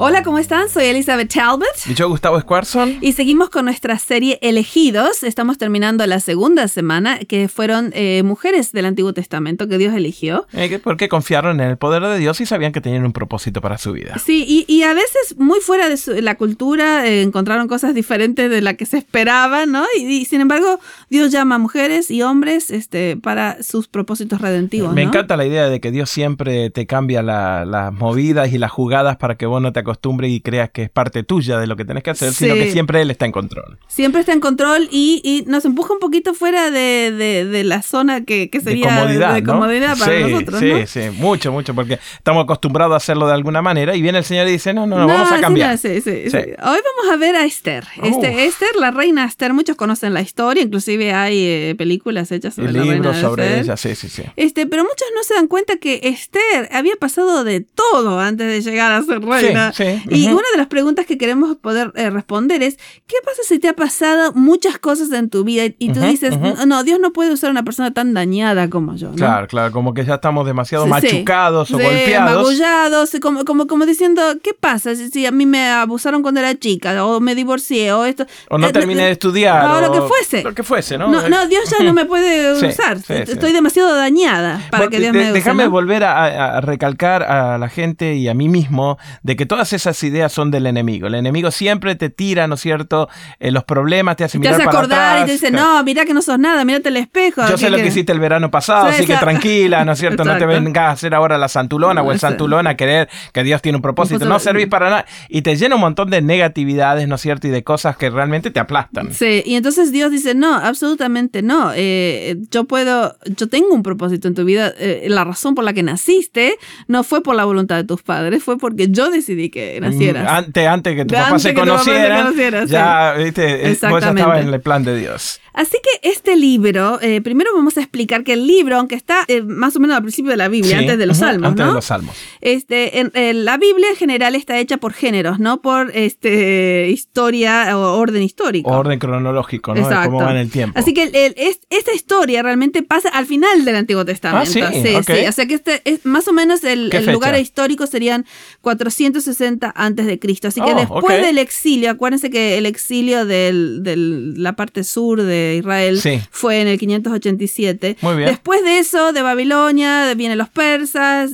Hola, ¿cómo están? Soy Elizabeth Talbot. Y yo, Gustavo Squarson. Y seguimos con nuestra serie Elegidos. Estamos terminando la segunda semana, que fueron eh, mujeres del Antiguo Testamento que Dios eligió. Eh, porque confiaron en el poder de Dios y sabían que tenían un propósito para su vida. Sí, y, a veces muy fuera de la cultura eh, encontraron cosas diferentes de la que se esperaba, ¿no? Y, sin embargo, Dios llama a mujeres y hombres este, para sus propósitos redentivos. Me encanta la idea de que Dios siempre te cambia las movidas y las jugadas para que vos no te costumbre y creas que es parte tuya de lo que tenés que hacer, sino que siempre él está en control. Siempre está en control y, nos empuja un poquito fuera de, la zona que, sería de comodidad, para nosotros. Sí, sí, mucho, mucho, porque estamos acostumbrados a hacerlo de alguna manera y viene el Señor y dice, no, no, no, vamos a cambiar. Hoy vamos a ver a Esther. Este, Esther, la reina Esther, muchos conocen la historia, inclusive hay eh, películas hechas sobre la reina sobre ella, sí, sí, sí. Este, pero muchos no se dan cuenta que Esther había pasado de todo antes de llegar a ser reina. Sí, y una de las preguntas que queremos poder eh, responder es, ¿qué pasa si te ha pasado muchas cosas en tu vida y tú dices, no, Dios no puede usar una persona tan dañada como yo? Claro, claro, como que ya estamos demasiado machucados o golpeados. Magullados, como, como, como diciendo, ¿qué pasa si, a mí me abusaron cuando era chica o me divorcié o esto? O no eh, terminé de estudiar. O, lo que fuese. Lo que fuese, ¿no? No, Dios ya no me puede usar. Estoy demasiado dañada para que Dios me use. Déjame volver a recalcar a la gente y a mí mismo de que todas esas ideas son del enemigo. El enemigo siempre te tira, ¿no es cierto? Eh, los problemas, te hace mirar Te hace acordar y te dice, no, mira que no sos nada, mírate el espejo. Yo sé lo que hiciste el verano pasado, así que tranquila, ¿no es cierto? No te vengas a hacer ahora la santulona o el santulona a querer que Dios tiene un propósito. No servís para nada. Y te llena un montón de negatividades, ¿no es cierto? Y de cosas que realmente te aplastan. Sí, y entonces Dios dice, no, absolutamente no. Eh, yo puedo, yo tengo un propósito en tu vida. Eh, la razón por la que naciste no fue por la voluntad de tus padres, fue porque yo decidí que naciste antes, antes que tu papá se conociera, ya, viste, vos ya estabas en el plan de Dios. Así que este libro, eh, primero vamos a explicar que el libro, aunque está eh, más o menos al principio de la Biblia, antes de los salmos, antes de los salmos. Este, en, la Biblia en general está hecha por géneros, no por este historia o orden histórico. orden cronológico, ¿no? Exacto. cómo va en el tiempo. Así que esta historia realmente pasa al final del Antiguo Testamento. Ah, sí, sí, O sea que este es más o menos el, lugar histórico serían 460 antes de Cristo. Así que oh, después del exilio, acuérdense que el exilio de la parte sur de Israel fue en el 587. Después de eso, de Babilonia, vienen los persas,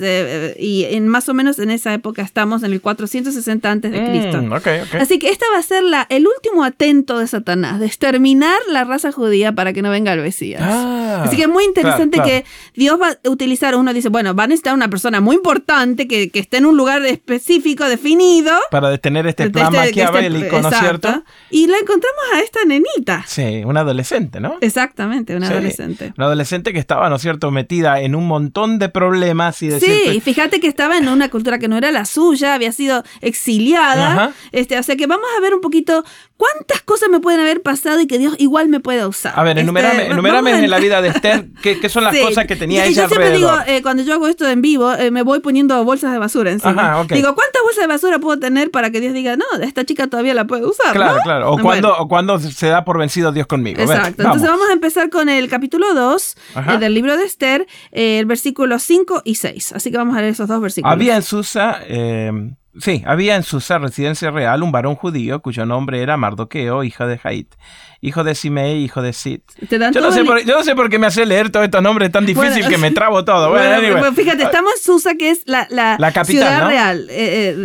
y en más o menos en esa época estamos en el 460 antes de Cristo. Mm, Así que esta va a ser la, el último atento de Satanás, de exterminar la raza judía para que no venga el Mesías. Ah, Así que es muy interesante que Dios va a utilizar, uno dice, bueno, van a necesitar una persona muy importante que, que esté en un lugar específico, definido. Para detener este plan este, maquiavélico, ¿no es cierto? Y la encontramos a esta nenita. Sí, una adolescente, ¿no? Exactamente, una adolescente. Una adolescente que estaba, ¿no es cierto?, metida en un montón de problemas y Sí, y fíjate que estaba en una cultura que no era la suya, había sido exiliada. Este, o sea que vamos a ver un poquito ¿Cuántas cosas me pueden haber pasado y que Dios igual me pueda usar? A ver, enumerame, este, en la vida de Esther qué, son las cosas que tenía ella yo siempre digo, eh, cuando yo hago esto en vivo, eh, me voy poniendo bolsas de basura encima. Digo, ¿cuántas bolsas de basura puedo tener para que Dios diga, no, esta chica todavía la puede usar? Claro, claro. O, cuando, o cuando se da por vencido Dios conmigo. Exacto. Entonces vamos a empezar con el capítulo 2 eh, del libro de Esther, el versículo 5 y 6. Así que vamos a leer esos dos versículos. Había en Susa... Sí, había en Susa residencia real un varón judío cuyo nombre era Mardoqueo, hijo de Jait, hijo de Simei, hijo de Sid. yo, no sé por, yo, no sé por, qué me hace leer todos estos nombres tan difícil que me trabo todo. Bueno, fíjate, estamos en Susa, que es la, la, capital, ciudad real. Eh,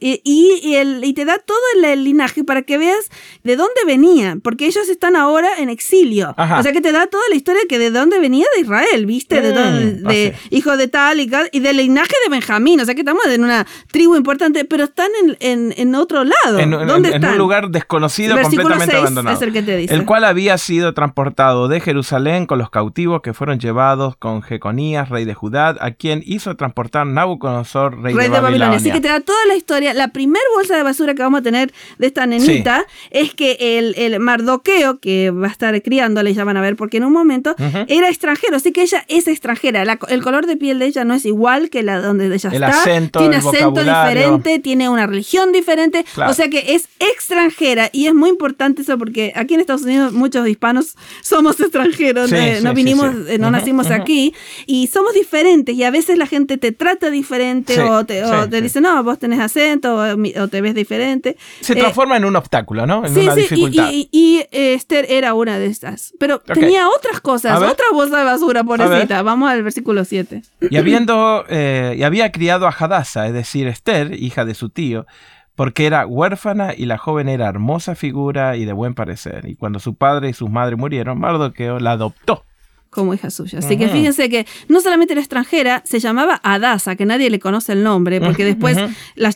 eh, y, el, y te da todo el, linaje para que veas de dónde venían, porque ellos están ahora en exilio. O sea que te da toda la historia que de dónde venía de Israel, ¿viste? de, mm, de hijo de tal y, y del linaje de Benjamín. O sea que estamos en una tribu importante importante, pero están en, en, otro lado. En, ¿Dónde en, un lugar desconocido, completamente abandonado. Es el, que te dice. el cual había sido transportado de Jerusalén con los cautivos que fueron llevados con Jeconías, rey de Judá, a quien hizo transportar Nabucodonosor, rey, de, Babilonia. Así que te da toda la historia. La primer bolsa de basura que vamos a tener de esta nenita es que el, el, Mardoqueo, que va a estar criándola, ya van a ver, porque en un momento era extranjero, así que ella es extranjera. el color de piel de ella no es igual que la donde ella el está. Acento, tiene acento diferente, tiene una religión diferente. O sea que es extranjera y es muy importante eso porque aquí en Estados Unidos muchos hispanos somos extranjeros, eh, no vinimos, eh, no nacimos aquí y somos diferentes y a veces la gente te trata diferente o te, dice, no, vos tenés acento o, te ves diferente. Se transforma en un obstáculo, ¿no? En una dificultad. Y, y, Esther era una de estas. Pero tenía otras cosas, otra bolsa de basura, pobrecita. Vamos al versículo 7. Y habiendo, eh, y había criado a Hadassah, es decir, Esther, hija de su tío, porque era huérfana y la joven era hermosa figura y de buen parecer. Y cuando su padre y su madre murieron, Mardoqueo la adoptó como hija suya. Así que fíjense que no solamente era extranjera, se llamaba Adasa, que nadie le conoce el nombre, porque después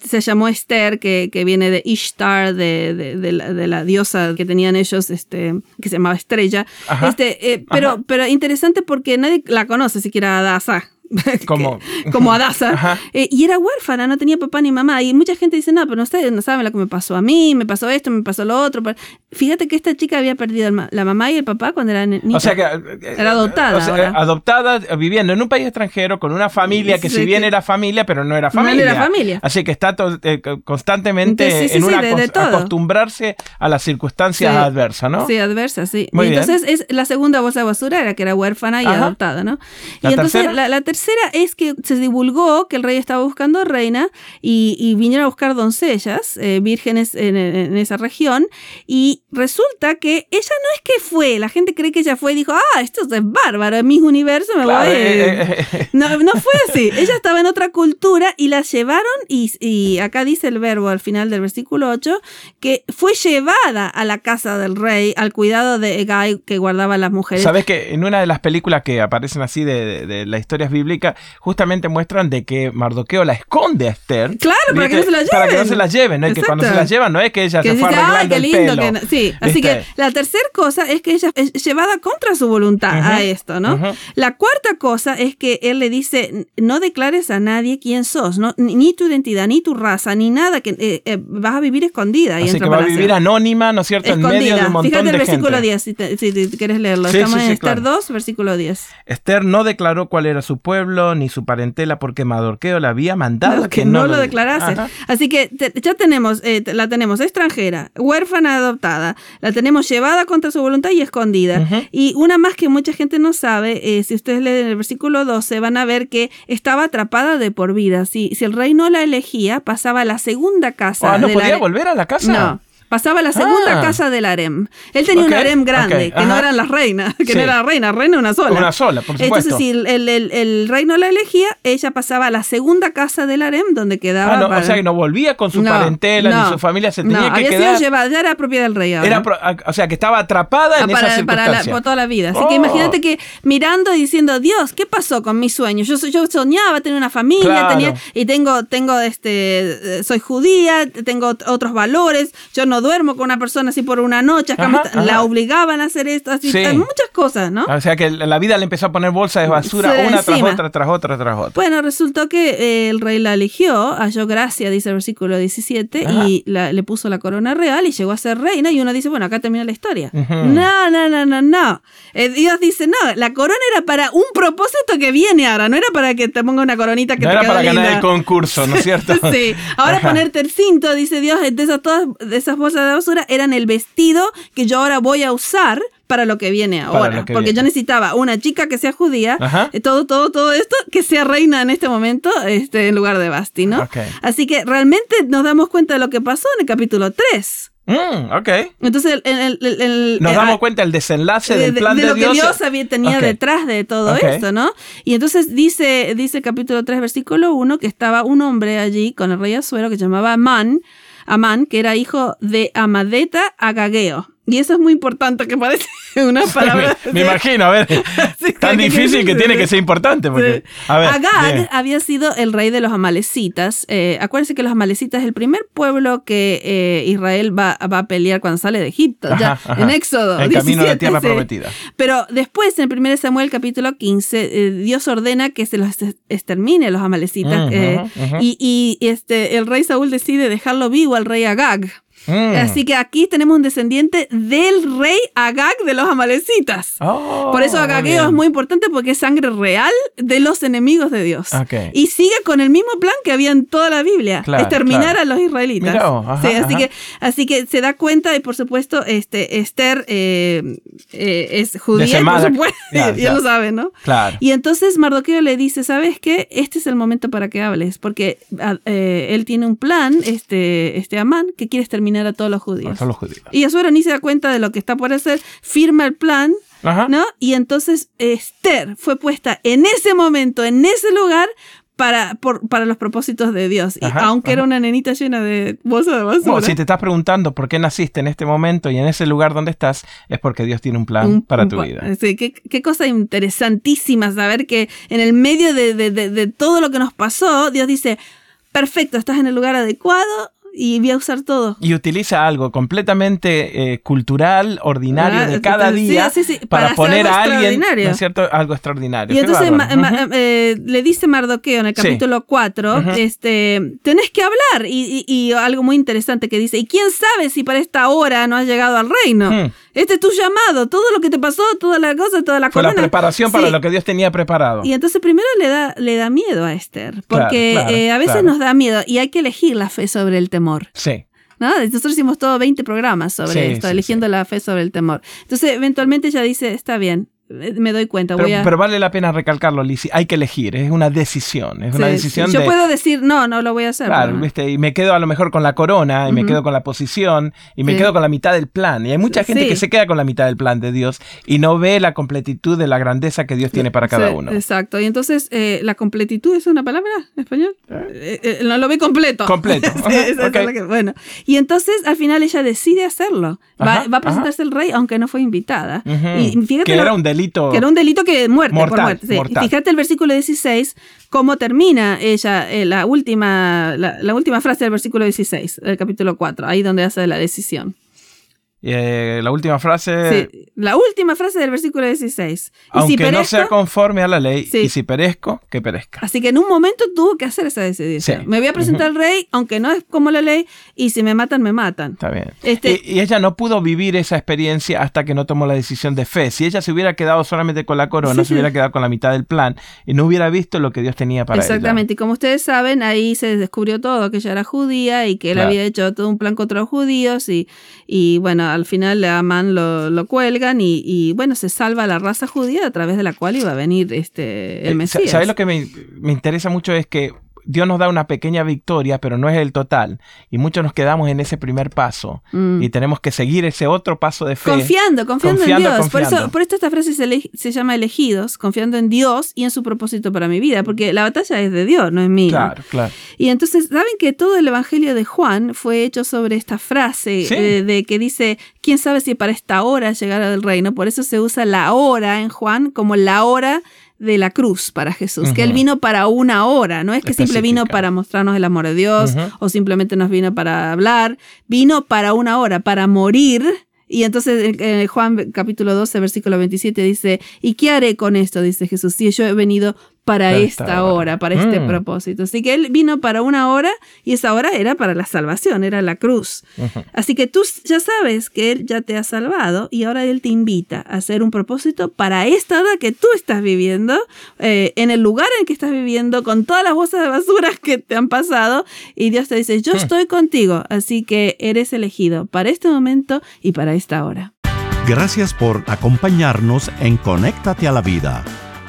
se llamó Esther, que, viene de Ishtar, de, la, diosa que tenían ellos, este, que se llamaba Estrella. Este, eh, pero, pero interesante porque nadie la conoce siquiera Adasa. como, como Adasa. Eh, y era huérfana, no tenía papá ni mamá. Y mucha gente dice, no, pero ustedes no saben lo que me pasó a mí, me pasó esto, me pasó lo otro. Fíjate que esta chica había perdido la mamá y el papá cuando era niña. O sea que eh, era adoptada. adoptada, viviendo en un país extranjero con una familia que si bien era familia, pero no era familia. No era familia. Así que está eh, constantemente en una acostumbrarse a las circunstancias adversas, ¿no? Sí, adversas, sí. y entonces es la segunda bolsa de basura era que era huérfana y adoptada, ¿no? y entonces la, la tercera es que se divulgó que el rey estaba buscando reina y, vinieron a buscar doncellas, eh, vírgenes en, esa región, y resulta que ella no es que fue, la gente cree que ella fue y dijo, ah, esto es bárbaro, en mis universo me voy. Eh, eh, no, no fue así, ella estaba en otra cultura y la llevaron, y, acá dice el verbo al final del versículo 8, que fue llevada a la casa del rey, al cuidado de Egay que guardaba a las mujeres. Sabes que en una de las películas que aparecen así de, de, la historia bíblica, justamente muestran de que Mardoqueo la esconde a Esther. Claro, para que no se la lleven. Para que no se la lleven, ¿no? que cuando se la llevan no es que ella se fue arreglando el pelo. Sí, así que la tercera cosa es que ella es llevada contra su voluntad a esto, ¿no? La cuarta cosa es que él le dice, no declares a nadie quién sos, ¿no? ni tu identidad, ni tu raza, ni nada, que eh, eh, vas a vivir escondida. Así que va a vivir anónima, ¿no es cierto? En medio de un montón Fíjate el versículo 10, si, quieres leerlo. Estamos en Esther 2, versículo 10. Esther no declaró cuál era su pueblo ni su parentela porque Madorqueo la había mandado que, no, lo declarase. Así que ya tenemos, eh, la tenemos extranjera, huérfana adoptada, la tenemos llevada contra su voluntad y escondida. Y una más que mucha gente no sabe, eh, si ustedes leen el versículo 12, van a ver que estaba atrapada de por vida. Si, si el rey no la elegía, pasaba a la segunda casa. Ah, ¿No podía volver a la casa? No. Pasaba a la segunda ah. casa del harem. Él tenía un harem grande, que no eran las reinas, que no era la reina, reina una sola. Una sola, por supuesto. Entonces, si el, el, el, rey no la elegía, ella pasaba a la segunda casa del harem, donde quedaba. Ah, O sea, que no volvía con su parentela ni su familia, se tenía que había quedar. Sido llevada, ya era propiedad del rey. Era o sea, que estaba atrapada en para, esa circunstancia. por toda la vida. Así que oh. imagínate que mirando y diciendo, Dios, ¿qué pasó con mis sueños? Yo, yo soñaba tener una familia, tenía, y tengo, tengo, este, soy judía, tengo otros valores, yo no duermo con una persona así por una noche, la obligaban a hacer esto, así, muchas cosas, ¿no? O sea que la vida le empezó a poner bolsas de basura una tras otra, tras otra, tras otra. Bueno, resultó que eh, el rey la eligió, halló gracia, dice el versículo 17, y le puso la corona real y llegó a ser reina, y uno dice, bueno, acá termina la historia. No, no, no, no, no. Eh, Dios dice, no, la corona era para un propósito que viene ahora, no era para que te ponga una coronita que no te era para ganar el concurso, ¿no es cierto? sí, ahora ponerte el cinto, dice Dios, de esas, todas, de esas bolsas de basura eran el vestido que yo ahora voy a usar para lo que viene ahora. porque yo necesitaba una chica que sea judía, eh, todo, todo, todo esto, que sea reina en este momento, este, en lugar de Basti, ¿no? Así que realmente nos damos cuenta de lo que pasó en el capítulo 3. Mm, ok. Entonces, el, nos damos cuenta del desenlace del plan de, de lo que Dios había, tenía detrás de todo esto, ¿no? Y entonces dice, dice capítulo 3, versículo 1, que estaba un hombre allí con el rey Azuero que se llamaba Man, Amán, que era hijo de Amadeta Agageo. Y eso es muy importante, que parece una palabra. me, imagino, a ver. tan difícil que, tiene que ser importante. Porque, Agag había sido el rey de los amalecitas. Eh, acuérdense que los amalecitas es el primer pueblo que eh, Israel va, a pelear cuando sale de Egipto, ya en Éxodo. El camino de la tierra prometida. Pero después, en el 1 Samuel capítulo 15, eh, Dios ordena que se los extermine los amalecitas. Y, y, este, el rey Saúl decide dejarlo vivo al rey Agag. Mm. Así que aquí tenemos un descendiente del rey Agag de los amalecitas. Oh, Por eso Agageo es muy importante porque es sangre real de los enemigos de Dios. Y sigue con el mismo plan que había en toda la Biblia, exterminar a los israelitas. así, Que, así que se da cuenta y por supuesto este, Esther eh, eh, es judía, por supuesto, ya, lo sabe, ¿no? Y entonces Mardoqueo le dice, ¿sabes qué? Este es el momento para que hables, porque ah, eh, él tiene un plan, este, este Amán, que quiere exterminar a todos los judíos. Y Azuero ni se da cuenta de lo que está por hacer, firma el plan, ¿no? Y entonces Esther fue puesta en ese momento, en ese lugar, para, para los propósitos de Dios. y aunque era una nenita llena de bolsas de basura. si te estás preguntando por qué naciste en este momento y en ese lugar donde estás, es porque Dios tiene un plan para tu vida. Sí, qué, qué, cosa interesantísima saber que en el medio de, de todo lo que nos pasó, Dios dice, perfecto, estás en el lugar adecuado, y voy a usar todo. Y utiliza algo completamente eh, cultural, ordinario ah, de cada día para, poner a alguien, ¿no es cierto? Algo extraordinario. Y entonces eh, le dice Mardoqueo en el capítulo 4, este, tenés que hablar y, y, algo muy interesante que dice, ¿y quién sabe si para esta hora no has llegado al reino? Este es tu llamado, todo lo que te pasó, toda la cosa, toda la Fue la preparación para lo que Dios tenía preparado. Y entonces primero le da, le da miedo a Esther, porque eh, a veces nos da miedo y hay que elegir la fe sobre el temor. Sí. ¿No? Nosotros hicimos todo 20 programas sobre esto, eligiendo la fe sobre el temor. Entonces, eventualmente ella dice, está bien, me doy cuenta. Pero, vale la pena recalcarlo, Lizzie. Hay que elegir, es una decisión. Es una decisión Yo puedo decir, no, no lo voy a hacer. Claro, y me quedo a lo mejor con la corona, y me quedo con la posición, y me quedo con la mitad del plan. Y hay mucha gente que se queda con la mitad del plan de Dios y no ve la completitud de la grandeza que Dios tiene para cada uno. Exacto. Y entonces, eh, ¿la completitud es una palabra en español? Eh. no lo ve completo. Completo. bueno. Y entonces, al final, ella decide hacerlo. Va, a presentarse el rey, aunque no fue invitada. Y fíjate. Que era un delito que era un delito que muerte, por muerte. Fíjate el versículo 16, cómo termina ella, eh, la, última, la, última frase del versículo 16, del capítulo 4, ahí donde hace la decisión. Eh, la última frase. Sí, la última frase del versículo 16. Aunque no sea conforme a la ley, y si perezco, que perezca. Así que en un momento tuvo que hacer esa decisión. Me voy a presentar al rey, aunque no es como la ley, y si me matan, me matan. Está bien. Este y, ella no pudo vivir esa experiencia hasta que no tomó la decisión de fe. Si ella se hubiera quedado solamente con la corona, se hubiera quedado con la mitad del plan y no hubiera visto lo que Dios tenía para ella. Exactamente. Y como ustedes saben, ahí se descubrió todo, que ella era judía y que él había hecho todo un plan contra los judíos y, y bueno, al final a Amán lo, lo cuelgan y, bueno, se salva la raza judía a través de la cual iba a venir este, el eh, Mesías. ¿Sabes lo que me, me interesa mucho? Es que Dios nos da una pequeña victoria, pero no es el total. Y muchos nos quedamos en ese primer paso. Mm. Y tenemos que seguir ese otro paso de fe. Confiando, confiando, en Dios. Por, eso, por esto esta frase se, llama elegidos, confiando en Dios y en su propósito para mi vida. Porque la batalla es de Dios, no es mía. Claro, claro. Y entonces, ¿saben que todo el Evangelio de Juan fue hecho sobre esta frase eh, de que dice, ¿quién sabe si para esta hora llegará el reino? Por eso se usa la hora en Juan como la hora de la cruz para Jesús, que Él vino para una hora, no es que simplemente vino para mostrarnos el amor de Dios o simplemente nos vino para hablar, vino para una hora, para morir. Y entonces en Juan capítulo 12, versículo 27 dice, ¿y qué haré con esto? Dice Jesús, si yo he venido para esta hora, para este mm. propósito. Así que Él vino para una hora y esa hora era para la salvación, era la cruz. Así que tú ya sabes que Él ya te ha salvado y ahora Él te invita a hacer un propósito para esta hora que tú estás viviendo, eh, en el lugar en que estás viviendo, con todas las bolsas de basura que te han pasado. Y Dios te dice, yo hmm. estoy contigo, así que eres elegido para este momento y para esta hora. Gracias por acompañarnos en Conéctate a la Vida.